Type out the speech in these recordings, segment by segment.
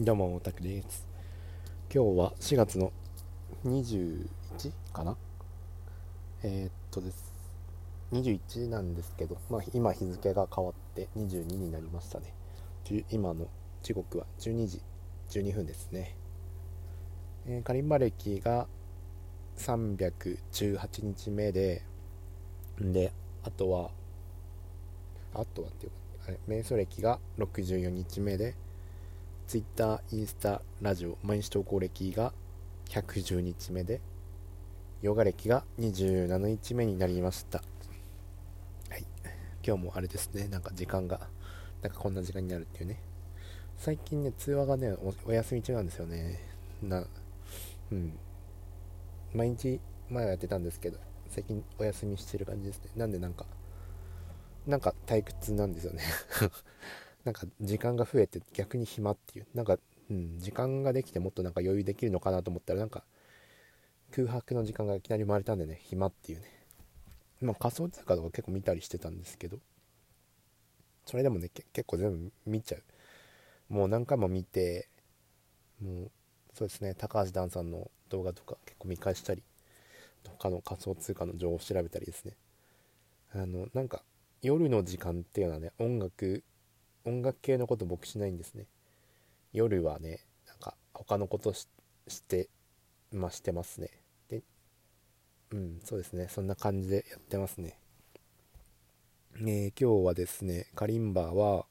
どうも、オタクです。今日は4月の21かな？えー、っとです。21なんですけど、まあ、今日付が変わって22になりましたね。今の時刻は12時12分ですね。えー、カリンバ歴が318日目で、で、あとは、あとはっていうか、あれ、瞑想歴が64日目で、Twitter、インスタ、ラジオ、毎日投稿歴が110日目で、ヨガ歴が27日目になりました。はい。今日もあれですね、なんか時間が、なんかこんな時間になるっていうね。最近ね、通話がねお、お休み中なんですよね。な、うん。毎日前はやってたんですけど、最近お休みしてる感じですね。なんでなんか、なんか退屈なんですよねなんか時間が増えて逆に暇っていうなんか、うん、時間ができてもっとなんか余裕できるのかなと思ったらなんか空白の時間がいきなり生まれたんでね暇っていうね。まあ仮想通貨とか結構見たりしてたんですけどそれでもね結構全部見ちゃう。もう何回も見てもうそうですね高橋ダンさんの動画とか結構見返したり他の仮想通貨の情報を調べたりですね。あのなんか夜の時間っていうのはね音楽音楽系のこと僕しないんですね。夜はねなんか他のことしてまあしてますね。でうんそうですね。そんな感じでやってますね。え、今日はですねカリンバーは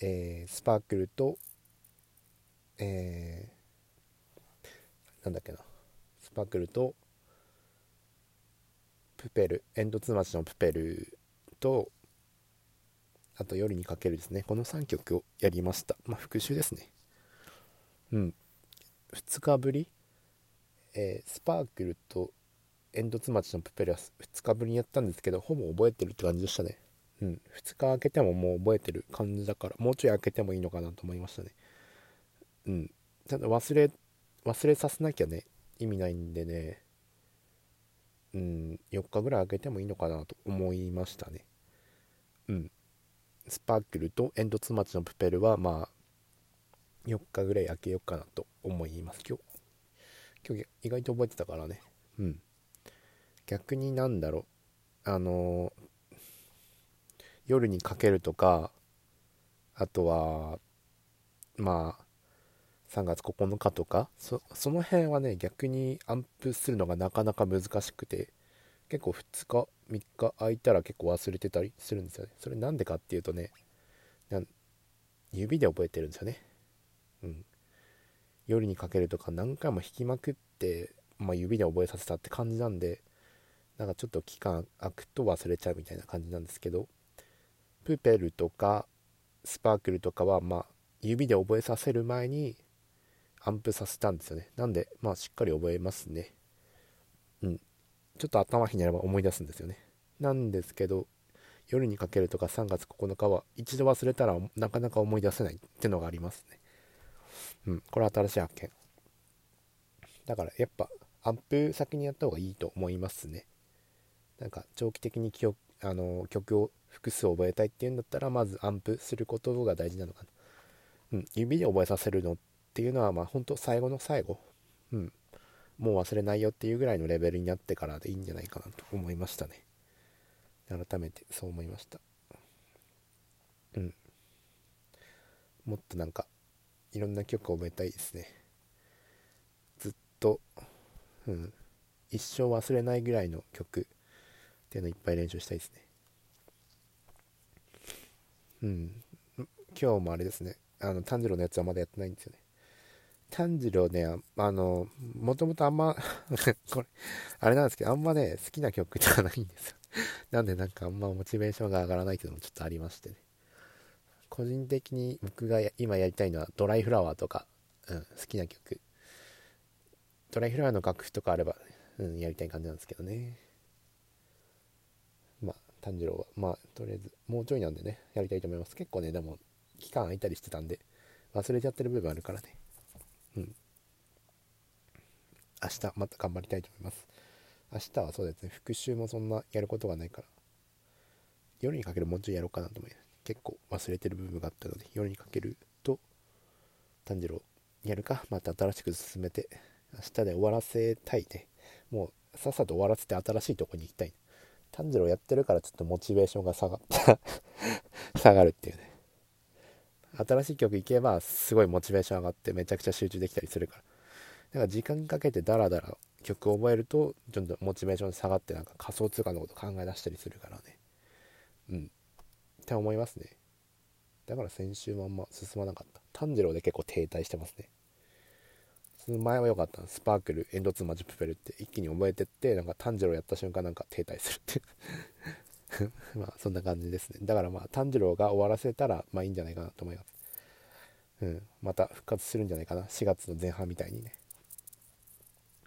えー、スパークルとえー、なんだっけな。スパークルとプペル煙突町のプペルとあと夜にかけるですね。この3曲をやりました。まあ、復習ですね。うん。2日ぶり、えー、スパークルと煙突町のプペルは2日ぶりにやったんですけど、ほぼ覚えてるって感じでしたね。うん。2日空けてももう覚えてる感じだから、もうちょい空けてもいいのかなと思いましたね。うん。ちゃんと忘れ、忘れさせなきゃね、意味ないんでね、うん、4日ぐらい空けてもいいのかなと思いましたね。うん。スパークルと煙突町のプペルはまあ4日ぐらい開けようかなと思います。今日今日意外と覚えてたからね。うん。逆になんだろう。あのー、夜にかけるとかあとはまあ3月9日とかその辺はね逆にアンプするのがなかなか難しくて結構2日3日空いたら結構忘れてたりするんですよね。それなんでかっていうとね指で覚えてるんですよね。うん。夜にかけるとか何回も弾きまくって、まあ、指で覚えさせたって感じなんでなんかちょっと期間空くと忘れちゃうみたいな感じなんですけどプペルとかスパークルとかはまあ指で覚えさせる前にアンプさせたんですよね。なんでまあしっかり覚えますね。うん。ちょっと頭ひねれば思い出すんですよね。なんですけど、夜にかけるとか3月9日は一度忘れたらなかなか思い出せないってのがありますね。うん、これは新しい発見。だからやっぱアップ先にやった方がいいと思いますね。なんか長期的に記憶あの曲を複数覚えたいっていうんだったらまずアンプすることが大事なのかな。うん、指で覚えさせるのっていうのはまあ本当最後の最後。うん。もう忘れないよっていうぐらいのレベルになってからでいいんじゃないかなと思いましたね。改めてそう思いました。うん。もっとなんかいろんな曲を覚えたいですね。ずっとうん。一生忘れないぐらいの曲っていうのいっぱい練習したいですね。うん。今日もあれですね。あの炭治郎のやつはまだやってないんですよね。炭治郎ね、あの、もともとあんま これ、あれなんですけど、あんまね、好きな曲じゃないんですよ。なんでなんかあんまモチベーションが上がらないっていうのもちょっとありましてね。個人的に僕が今やりたいのはドライフラワーとか、うん、好きな曲。ドライフラワーの楽譜とかあれば、うん、やりたい感じなんですけどね。まあ、炭治郎は、まあ、とりあえず、もうちょいなんでね、やりたいと思います。結構ね、でも、期間空いたりしてたんで、忘れちゃってる部分あるからね。うん。明日また頑張りたいと思います。明日はそうですね、復習もそんなやることがないから、夜にかけるもうちょいやろうかなと思います。結構忘れてる部分があったので、夜にかけると、炭治郎やるかまた新しく進めて明日で終わらせたいね。もうさっさと終わらせて新しいとこに行きたい炭治郎やってるからちょっとモチベーションが下がった。下がるっていうね。新しい曲行けばすごいモチベーション上がってめちゃくちゃ集中できたりするから。だか時間かけてダラダラ曲を覚えるとちょっとモチベーション下がってなんか仮想通貨のこと考え出したりするからね。うん。って思いますね。だから先週もあんま進まなかった。炭治郎で結構停滞してますね。その前は良かった。スパークルエンドツーマジプペルって一気に覚えてってなんか炭治郎やった瞬間なんか停滞するって まあそんな感じですね。だからまあ炭治郎が終わらせたらまあいいんじゃないかなと思います。うん。また復活するんじゃないかな。4月の前半みたいにね。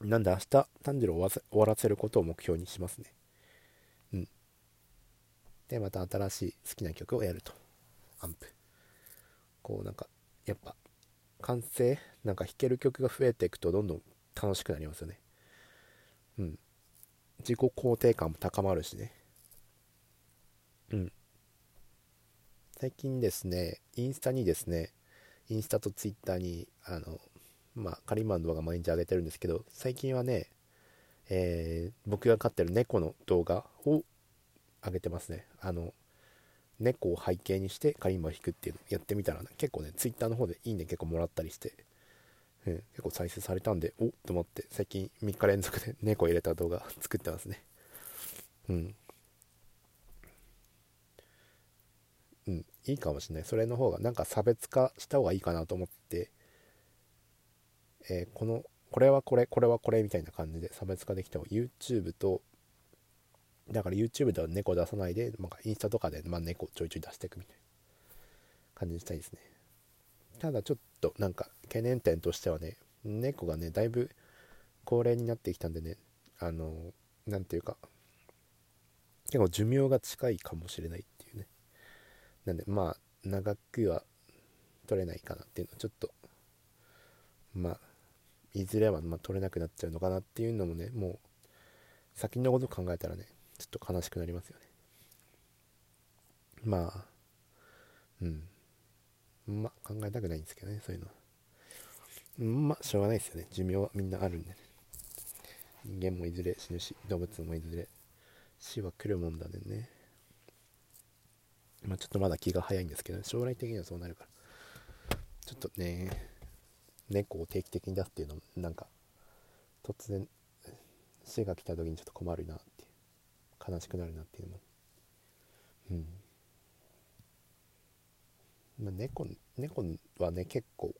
なんで明日炭治郎を終わらせることを目標にしますね。うん。でまた新しい好きな曲をやると。アンプ。こうなんかやっぱ完成なんか弾ける曲が増えていくとどんどん楽しくなりますよね。うん。自己肯定感も高まるしね。うん。最近ですねインスタにですねインスタとツイッターにあのまあカリマン動画毎日上げてるんですけど最近はねえー、僕が飼ってる猫の動画を上げてますねあの猫を背景にしてカリンバを弾くっていうのやってみたら、ね、結構ね、ツイッターの方でいいね結構もらったりして、うん、結構再生されたんで、おっと思って、最近3日連続で猫入れた動画 作ってますね。うん。うん、いいかもしれない。それの方がなんか差別化した方がいいかなと思っ、えー、この、これはこれ、これはこれみたいな感じで差別化できても YouTube とだから YouTube では猫出さないで、まあ、インスタとかで、まあ、猫ちょいちょい出していくみたいな感じにしたいですね。ただちょっとなんか懸念点としてはね猫がねだいぶ高齢になってきたんでねあの何ていうか結構寿命が近いかもしれないっていうね。なんでまあ長くは取れないかなっていうのはちょっとまあいずれはま取れなくなっちゃうのかなっていうのもねもう先のこと考えたらねちょっと悲しくなりますよね。まあうん。まあ考えたくないんですけどねそういうのは。まあしょうがないですよね。寿命はみんなあるんでね。人間もいずれ死ぬし動物もいずれ死は来るもんだねまあちょっとまだ気が早いんですけど将来的にはそうなるから。ちょっとね。猫を定期的に出すっていうのもなんか突然死が来た時にちょっと困るなって悲しくなるなっていうのも。うん。まあ、猫猫はね結構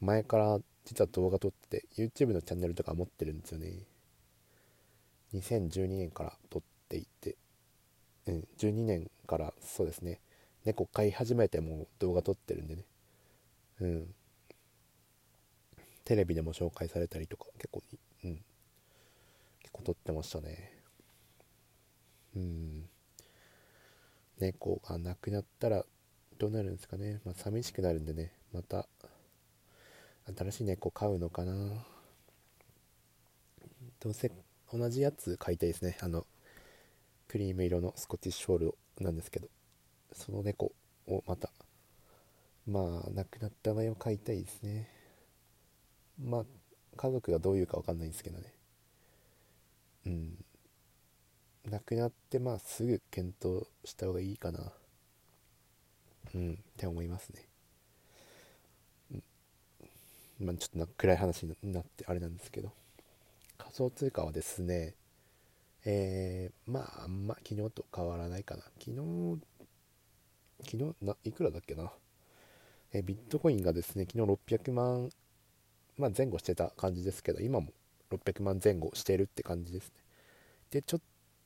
前から実は動画撮って YouTube のチャンネルとか持ってるんですよね。2012年から撮っていてうん12年からそうですね。猫飼い始めても動画撮ってるんでね。うん。テレビでも紹介されたりとか結構うん。結構撮ってましたね。うん。猫が亡くなったらどうなるんですかね。まあ寂しくなるんでね。また新しい猫飼うのかな。どうせ同じやつ飼いたいですね。あのクリーム色のスコティッシュフォールなんですけどその猫をまたまあ亡くなった場合を飼いたいですね。まあ家族がどういうか分かんないんですけどね。うん。亡くなってまあすぐ検討した方がいいかな。うん。って思いますね、うん、まあちょっとな暗い話になってあれなんですけど。仮想通貨はですねえー、まああんま昨日と変わらないかな。昨日昨日ないくらだっけな。えビットコインがですね昨日600万、まあ、前後してた感じですけど今も600万前後してるって感じですね。でちょっ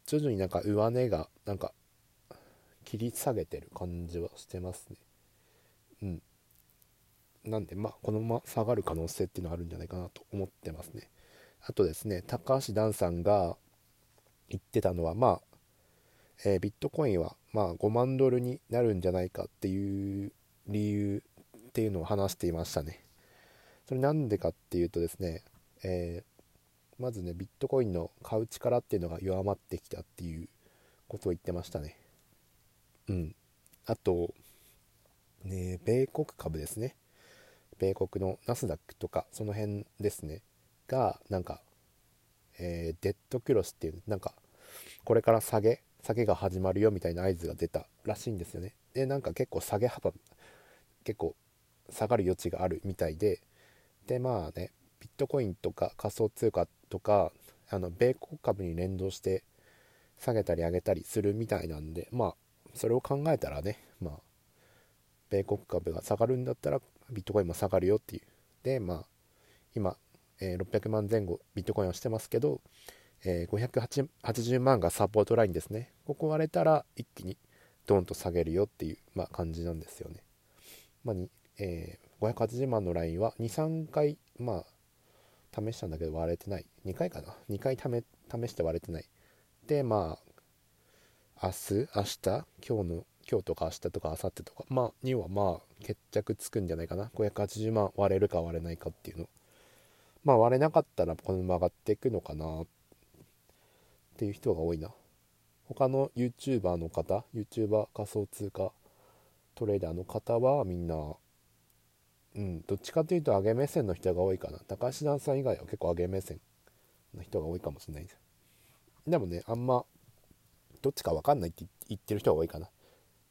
徐々になんか上値がなんか切り下げてる感じはしてますね。うん。なんでまあこのまま下がる可能性っていうのはあるんじゃないかなと思ってますね。あとですね高橋段さんが言ってたのはまあ、えー、ビットコインはまあ5万ドルになるんじゃないかっていう理由っていうのを話していましたね。それなんでかっていうとですね、えーまずねビットコインの買う力っていうのが弱まってきたっていうことを言ってましたね。うん。あとね米国株ですね。米国のナスダックとかその辺ですね。がなんか、えー、デッドクロスっていうなんかこれから下げ下げが始まるよみたいな合図が出たらしいんですよね。でなんか結構下げ幅結構下がる余地があるみたいででまあねビットコインとか仮想通貨とかあの米国株に連動して下げたり上げたりするみたいなんでまあそれを考えたらねまあ米国株が下がるんだったらビットコインも下がるよっていう。でまあ今、えー、600万前後ビットコインをしてますけど、えー、580万がサポートラインですね。ここ割れたら一気にドンと下げるよっていう、まあ、感じなんですよね、まあにえー、580万のラインは23回まあ試したんだけど割れてない。2回かな？2回試して割れてない。でまあ明日明日？今日の今日とか明日とか明後日とか。まあにはまあ決着つくんじゃないかな？580万割れるか割れないかっていうの。まあ割れなかったらこのまま上がっていくのかな？っていう人が多いな。他の YouTuber の方？YouTuber 仮想通貨トレーダーの方はみんなうんどっちかというと上げ目線の人が多いかな。高橋段さん以外は結構上げ目線の人が多いかもしれないです。でもねあんまどっちか分かんないって言ってる人が多いかな。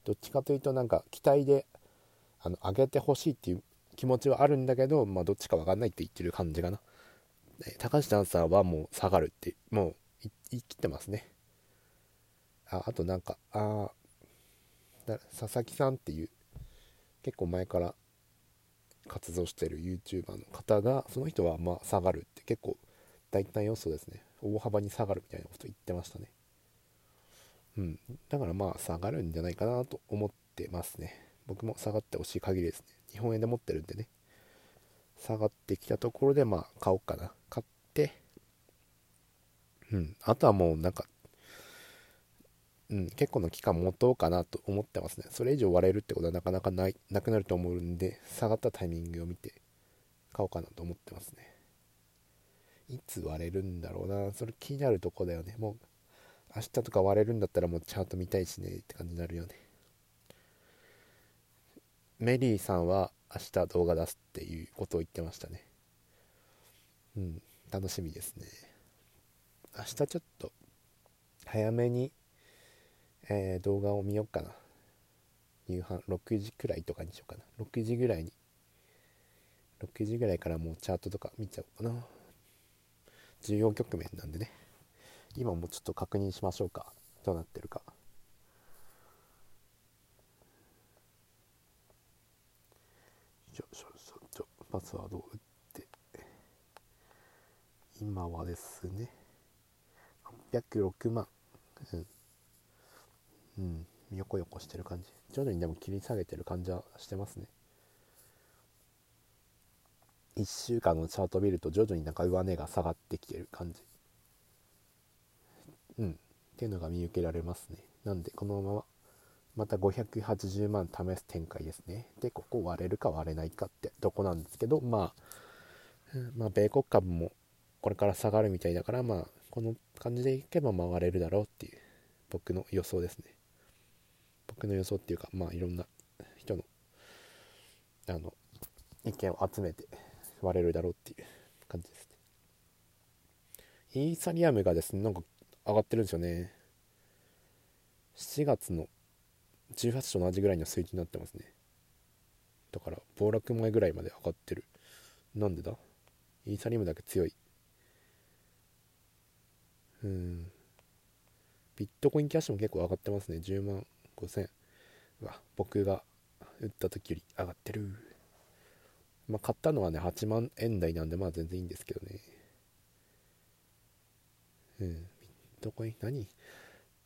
どっちかというとなんか期待であの上げてほしいっていう気持ちはあるんだけど、まあ、どっちか分かんないって言ってる感じかな。高橋ダンサーはもう下がるってもう言い切ってますね。ああとなんかあ佐々木さんっていう結構前から活動してる YouTuber の方がその人はま下がるって結構大胆予想ですね。大幅に下がるみたいなこと言ってましたね。うん。だからまあ下がるんじゃないかなと思ってますね。僕も下がってほしい限りですね。日本円で持ってるんでね。下がってきたところでまあ買おうかな。買って。うん。あとはもうなんかうん、結構の期間持とうかなと思ってますね。それ以上割れるってことはなかなかないなくなると思うんで、下がったタイミングを見て買おうかなと思ってますね。いつ割れるんだろうな。それ気になるとこだよね。もう明日とか割れるんだったらもうチャート見たいしねって感じになるよね。メリーさんは明日動画出すっていうことを言ってましたね。うん、楽しみですね。明日ちょっと早めにえー、動画を見ようかな。夕飯6時くらいとかにしようかな。6時ぐらいに。6時ぐらいからもうチャートとか見ちゃおうかな。重要局面なんでね。今もちょっと確認しましょうか。どうなってるか。ちょちょちょ。ちょパスワードを打って。今はですね806万、うん。うん、よこよこしてる感じ。徐々にでも切り下げてる感じはしてますね。1週間のチャート見ると徐々になんか上値が下がってきてる感じ。うん。っていうのが見受けられますね。なんでこのまままた580万試す展開ですね。でここ割れるか割れないかってとこなんですけどまあまあ米国株もこれから下がるみたいだからまあこの感じでいけばまあ割れるだろうっていう僕の予想ですね。僕の予想っていうかまあいろんな人のあの意見を集めて割れるだろうっていう感じですね。イーサリアムがですねなんか上がってるんですよね。7月の18と同じぐらいの水準になってますね。だから暴落前ぐらいまで上がってる。なんでだ？イーサリアムだけ強い。うん。ビットコインキャッシュも結構上がってますね。10万5000わ僕が売った時より上がってる。まあ買ったのはね8万円台なんでまあ全然いいんですけどね。うん。ビットコイン何？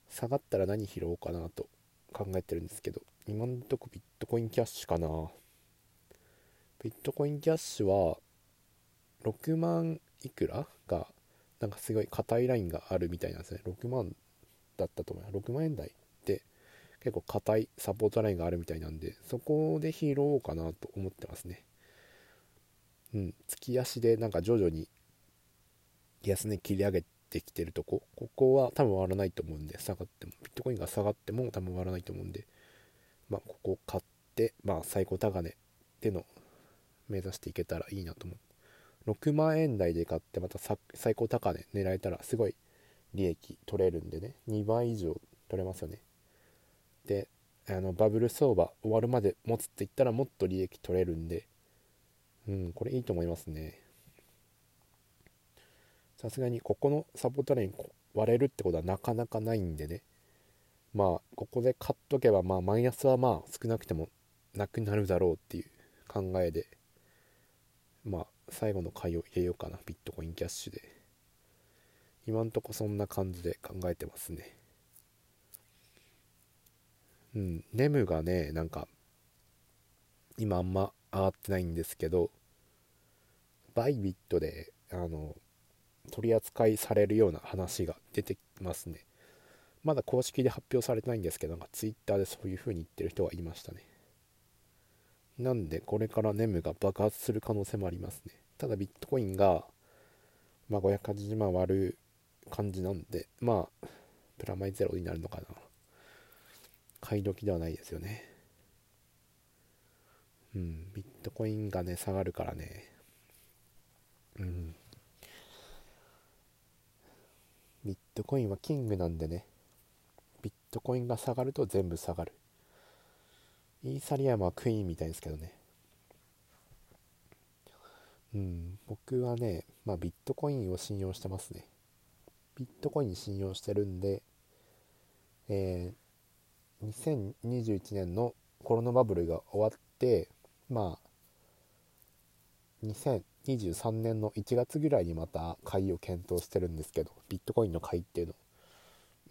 下がったら何拾おうかなと考えてるんですけど。今んとこビットコインキャッシュかな。ビットコインキャッシュは6万いくらがなんかすごい硬いラインがあるみたいなんですね。6万だったと思います6万円台結構硬いサポートラインがあるみたいなんでそこで拾おうかなと思ってますね。うん月足でなんか徐々に安値切り上げてきてるとこ。ここは多分割らないと思うんで下がっても。ビットコインが下がっても多分割らないと思うんでまあここ買ってまあ最高高値での目指していけたらいいなと思う。6万円台で買ってまた最高高値狙えたらすごい利益取れるんでね。2倍以上取れますよね。であのバブル相場終わるまで持つって言ったらもっと利益取れるんで。うんこれいいと思いますね。さすがにここのサポートライン割れるってことはなかなかないんでね。まあここで買っとけばまあマイナスはまあ少なくてもなくなるだろうっていう考えで。まあ最後の買いを入れようかなビットコインキャッシュで。今んとこそんな感じで考えてますね。うん。ネムがねなんか今あんま上がってないんですけどバイビットであの取り扱いされるような話が出てますね。まだ公式で発表されてないんですけどなんか Twitter でそういう風に言ってる人がいましたね。なんでこれからネムが爆発する可能性もありますね。ただビットコインが、まあ、580万割る感じなんでまあプラマイゼロになるのかな。買い時ではないですよね。うんビットコインがね下がるからね。うん。ビットコインはキングなんでね。ビットコインが下がると全部下がる。イーサリアムはクイーンみたいですけどね。うん僕はねまあビットコインを信用してますね。ビットコイン信用してるんでえー、2021年のコロナバブルが終わってまあ2023年の1月ぐらいにまた買いを検討してるんですけどビットコインの買いっていうの。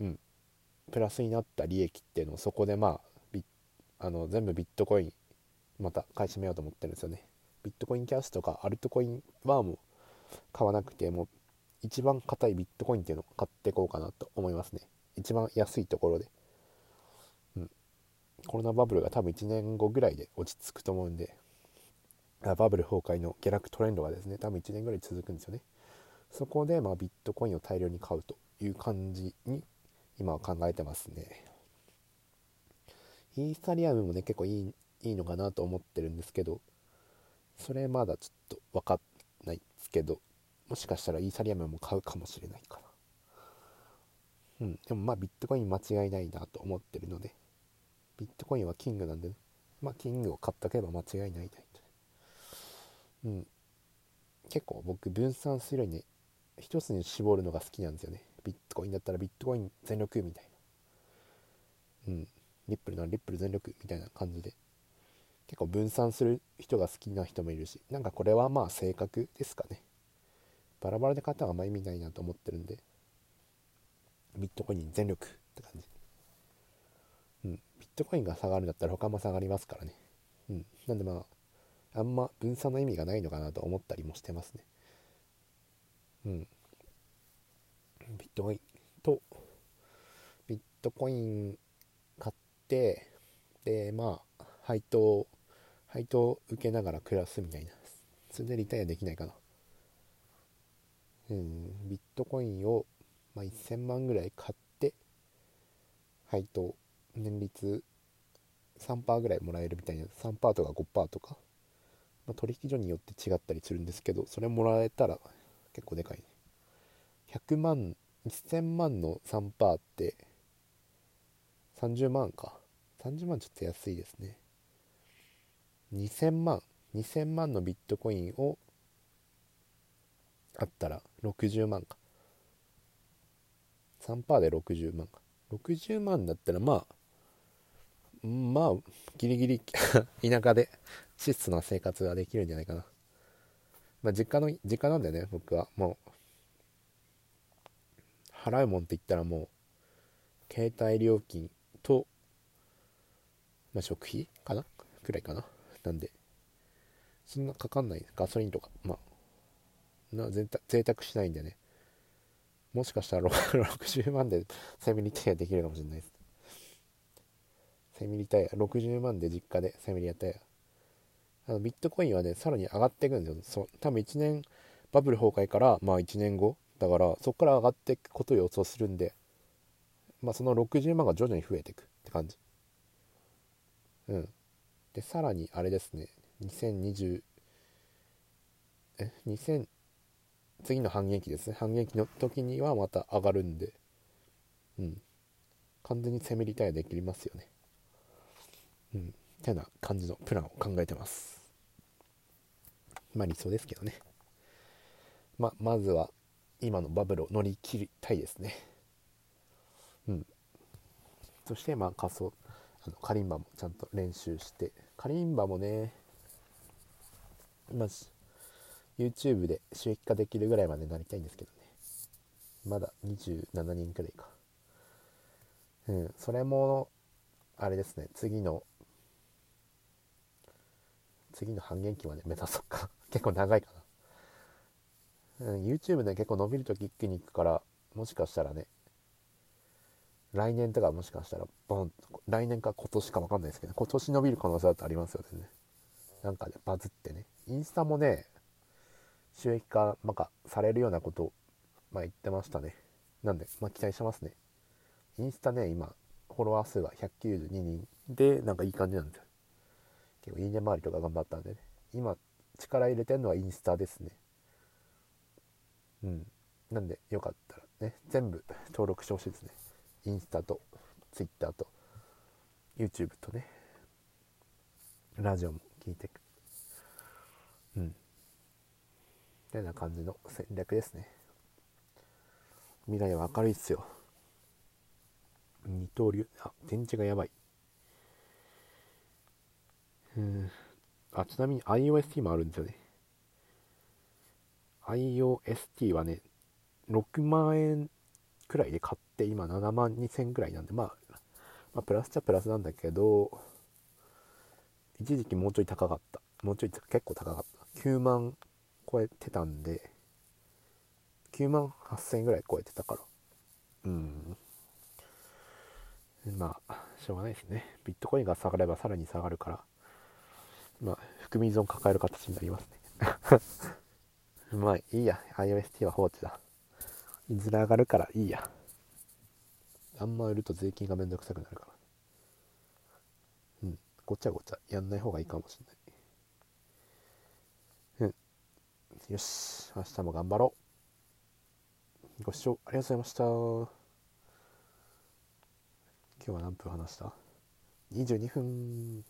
うん。プラスになった利益っていうのをそこでまああの全部ビットコインまた買い占めようと思ってるんですよね。ビットコインキャッシュとかアルトコインはもう買わなくてもう一番硬いビットコインっていうのを買っていこうかなと思いますね。一番安いところで。コロナバブルが多分1年後ぐらいで落ち着くと思うんでバブル崩壊の下落トレンドがですね多分1年ぐらい続くんですよね。そこでまあビットコインを大量に買うという感じに今は考えてますね。イーサリアムもね結構いいいいのかなと思ってるんですけどそれまだちょっと分かんないですけどもしかしたらイーサリアムも買うかもしれないかな。うんでもまあビットコイン間違いないなと思ってるのでビットコインはキングなんでね。まあキングを買っとけば間違いないないう。ん。結構僕分散するようにね一つに絞るのが好きなんですよね。ビットコインだったらビットコイン全力みたいな。うん。リップルならリップル全力みたいな感じで。結構分散する人が好きな人もいるし。なんかこれはまあ性格ですかね。バラバラで買った方があんま意味ないなと思ってるんで。ビットコインに全力って感じ。ットコインが下がるんだったら他も下がりますからね。うん。なんでまああんま分散の意味がないのかなと思ったりもしてますね。うん。ビットコイン。とビットコイン買ってでまあ配当配当受けながら暮らすみたいな。それでリタイアできないかな。うん。ビットコインを、まあ、1000万ぐらい買って配当年率3%ぐらいもらえるみたいな3%とか5%とか、まあ、取引所によって違ったりするんですけどそれもらえたら結構でかいね。100万1000万の3%って30万か。30万ちょっと安いですね。2000万2000万のビットコインをあったら60万か。3%で60万か。60万だったらまあまあギリギリ 田舎で質素な生活ができるんじゃないかな。まあ実家の実家なんだよね僕は。もう払うもんって言ったらもう携帯料金と、まあ、食費かな？くらいかな？なんでそんなかかんない。ガソリンとかまあな贅沢しないんでね。もしかしたら60万 でセミリタイアできるかもしれないです。セミリタイア60万で実家でセミリタイア。あのビットコインはねさらに上がっていくんですよ。そ多分1年バブル崩壊からまあ1年後。だからそこから上がっていくことを予想するんでまあその60万が徐々に増えていくって感じ。うん。でさらにあれですね。2022え2000次の半減期ですね。半減期の時にはまた上がるんで。うん。完全に攻めリタイアできますよね。うん。みたいな感じのプランを考えてます。まあ理想ですけどね。まあまずは今のバブルを乗り切りたいですね。うん。そしてまあ仮想あのカリンバもちゃんと練習して。カリンバもねまあ YouTube で収益化できるぐらいまでなりたいんですけどね。まだ27人くらいか。うん。それもあれですね。次の次の半減期まで目指そうか。結構長いかな、うん、YouTube で結構伸びるとき一気に行くからもしかしたらね来年とかもしかしたらボン来年か今年か分かんないですけど今年伸びる可能性だってありますよねなんかねバズってね。インスタもね収益化、まあ、されるようなこと、まあ、言ってましたね。なんで、まあ、期待してますね。インスタね今フォロワー数が192人でなんかいい感じなんですよ。結構いいね周りとか頑張ったんでね。今力入れてるのはインスタですね。うん。なんでよかったらね全部登録してほしいですね。インスタとツイッターと YouTube とね。ラジオも聞いてく。うん。みたいな感じの戦略ですね。未来は明るいっすよ。二刀流あ電池がやばい。うん。あちなみに iOST もあるんですよね。iOST はね6万円くらいで買って今7万2000くらいなんで、まあ、まあプラスっちゃプラスなんだけど一時期もうちょい高かった。もうちょい結構高かった。9万超えてたんで9万8000円ぐらい超えてたから。うん。まあしょうがないですね。ビットコインが下がればさらに下がるから。まあ含み損抱える形になりますね。まあいいや。iOST は放置だ。いずれ上がるからいいや。あんま売ると税金がめんどくさくなるから。うん。ごちゃごちゃやんない方がいいかもしれない。うん。よし。明日も頑張ろう。ご視聴ありがとうございました。今日は何分話した ?22 分。